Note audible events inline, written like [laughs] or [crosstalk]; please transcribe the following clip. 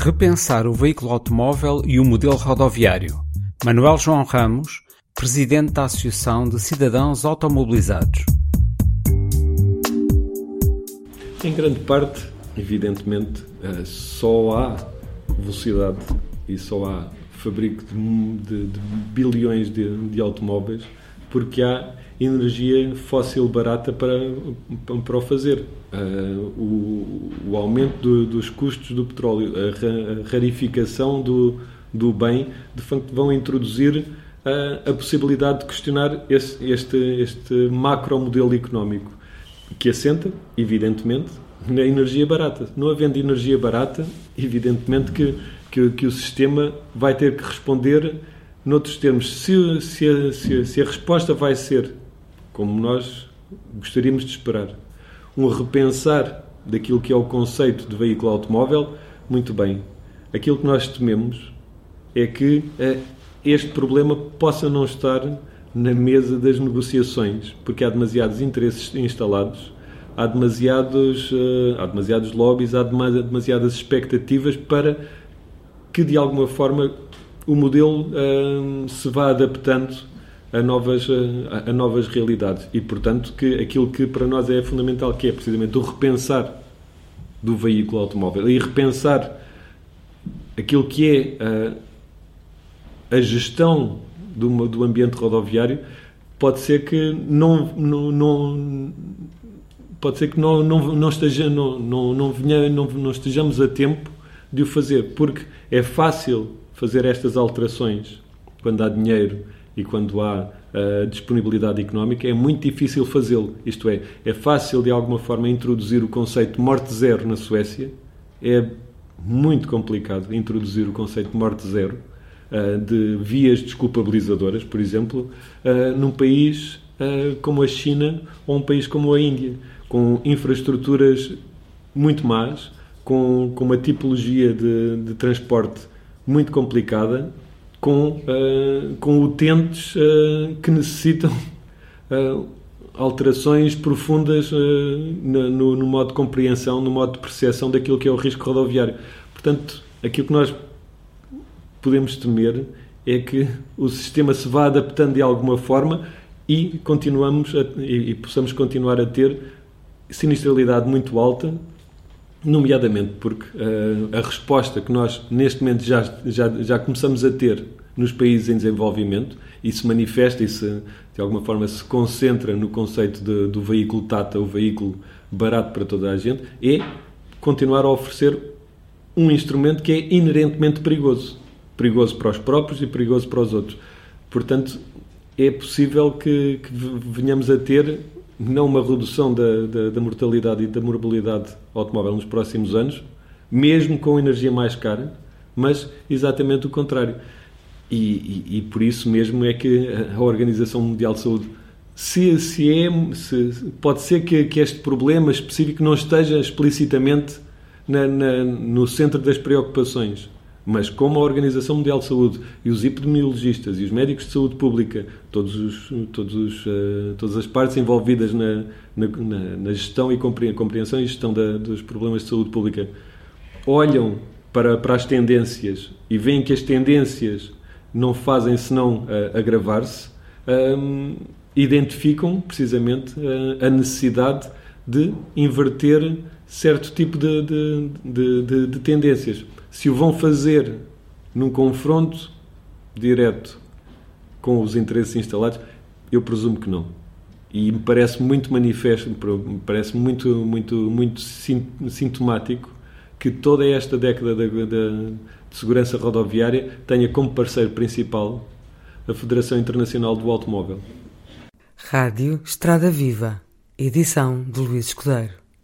repensar o veículo automóvel e o modelo rodoviário. Manuel João Ramos, presidente da Associação de Cidadãos Automobilizados. Em grande parte, evidentemente, eh, só há velocidade e só há fabrico de, de, de bilhões de, de, automóveis porque há energia fóssil barata para, para o fazer. Uh, o, o, aumento do, dos custos do petróleo, a, rarificação do, do bem, de facto vão introduzir uh, a possibilidade de questionar esse, este, este macro modelo económico que assenta, evidentemente, na energia barata. Não havendo energia barata, evidentemente que, que, que o sistema vai ter que responder noutros termos. Se, se, se, se a resposta vai ser como nós gostaríamos de esperar, um repensar daquilo que é o conceito de veículo automóvel, muito bem. Aquilo que nós tememos é que eh, este problema possa não estar na mesa das negociações, porque há demasiados interesses instalados há demasiados, uh, há demasiados lobbies, há demasiadas expectativas para que de alguma forma o modelo uh, se vá adaptando a novas, uh, a novas realidades. E portanto que aquilo que para nós é fundamental que é precisamente o repensar do veículo automóvel e repensar aquilo que é a gestão do, do ambiente rodoviário pode ser que não, não, não pode ser que não, não, não, esteja, não, não, não, venha, não, não estejamos a tempo de o fazer, porque é fácil fazer estas alterações quando há dinheiro e quando há uh, disponibilidade económica, é muito difícil fazê-lo. Isto é, é fácil de alguma forma introduzir o conceito de morte zero na Suécia, é muito complicado introduzir o conceito de morte zero, uh, de vias desculpabilizadoras, por exemplo, uh, num país como a China ou um país como a Índia com infraestruturas muito más, com, com uma tipologia de, de transporte muito complicada, com, uh, com utentes uh, que necessitam uh, [laughs] alterações profundas no, no, modo de compreensão, no modo de percepção daquilo que é o risco rodoviário. Portanto, aquilo que nós podemos temer é que o sistema se vá adaptando de alguma forma e continuamos a, e, e possamos continuar a ter sinistralidade muito alta, nomeadamente porque uh, a resposta que nós neste momento já, já, já começamos a ter nos países em desenvolvimento e se manifesta e se de alguma forma se concentra no conceito de, do veículo Tata, o veículo barato para toda a gente, é continuar a oferecer um instrumento que é inerentemente perigoso. Perigoso para os próprios e perigoso para os outros. Portanto, é possível que, que venhamos a ter não uma redução da, da, da, mortalidade e da morbilidade automóvel nos próximos anos, mesmo com energia mais cara, mas exatamente o contrário. E, e, e por isso mesmo é que a Organização Mundial de Saúde se, se é, se, pode ser que, que, este problema específico não esteja explicitamente na, na, no centro das preocupações, mas como a Organização Mundial de Saúde e os epidemiologistas e os médicos de saúde pública, todos os, todos os, uh, todas as partes envolvidas na, na, na, gestão e compreensão e gestão da, dos problemas de saúde pública, olham para, para as tendências e veem que as tendências não fazem senão uh, agravar-se, um, identificam precisamente uh, a necessidade de inverter certo tipo de, de, de, de tendências. Se o vão fazer num confronto direto com os interesses instalados, eu presumo que não. E me parece muito manifesto, me parece muito, muito, muito sintomático que toda esta década de, de segurança rodoviária tenha como parceiro principal a Federação Internacional do Automóvel. Rádio Estrada Viva, edição de Luís Escudeiro.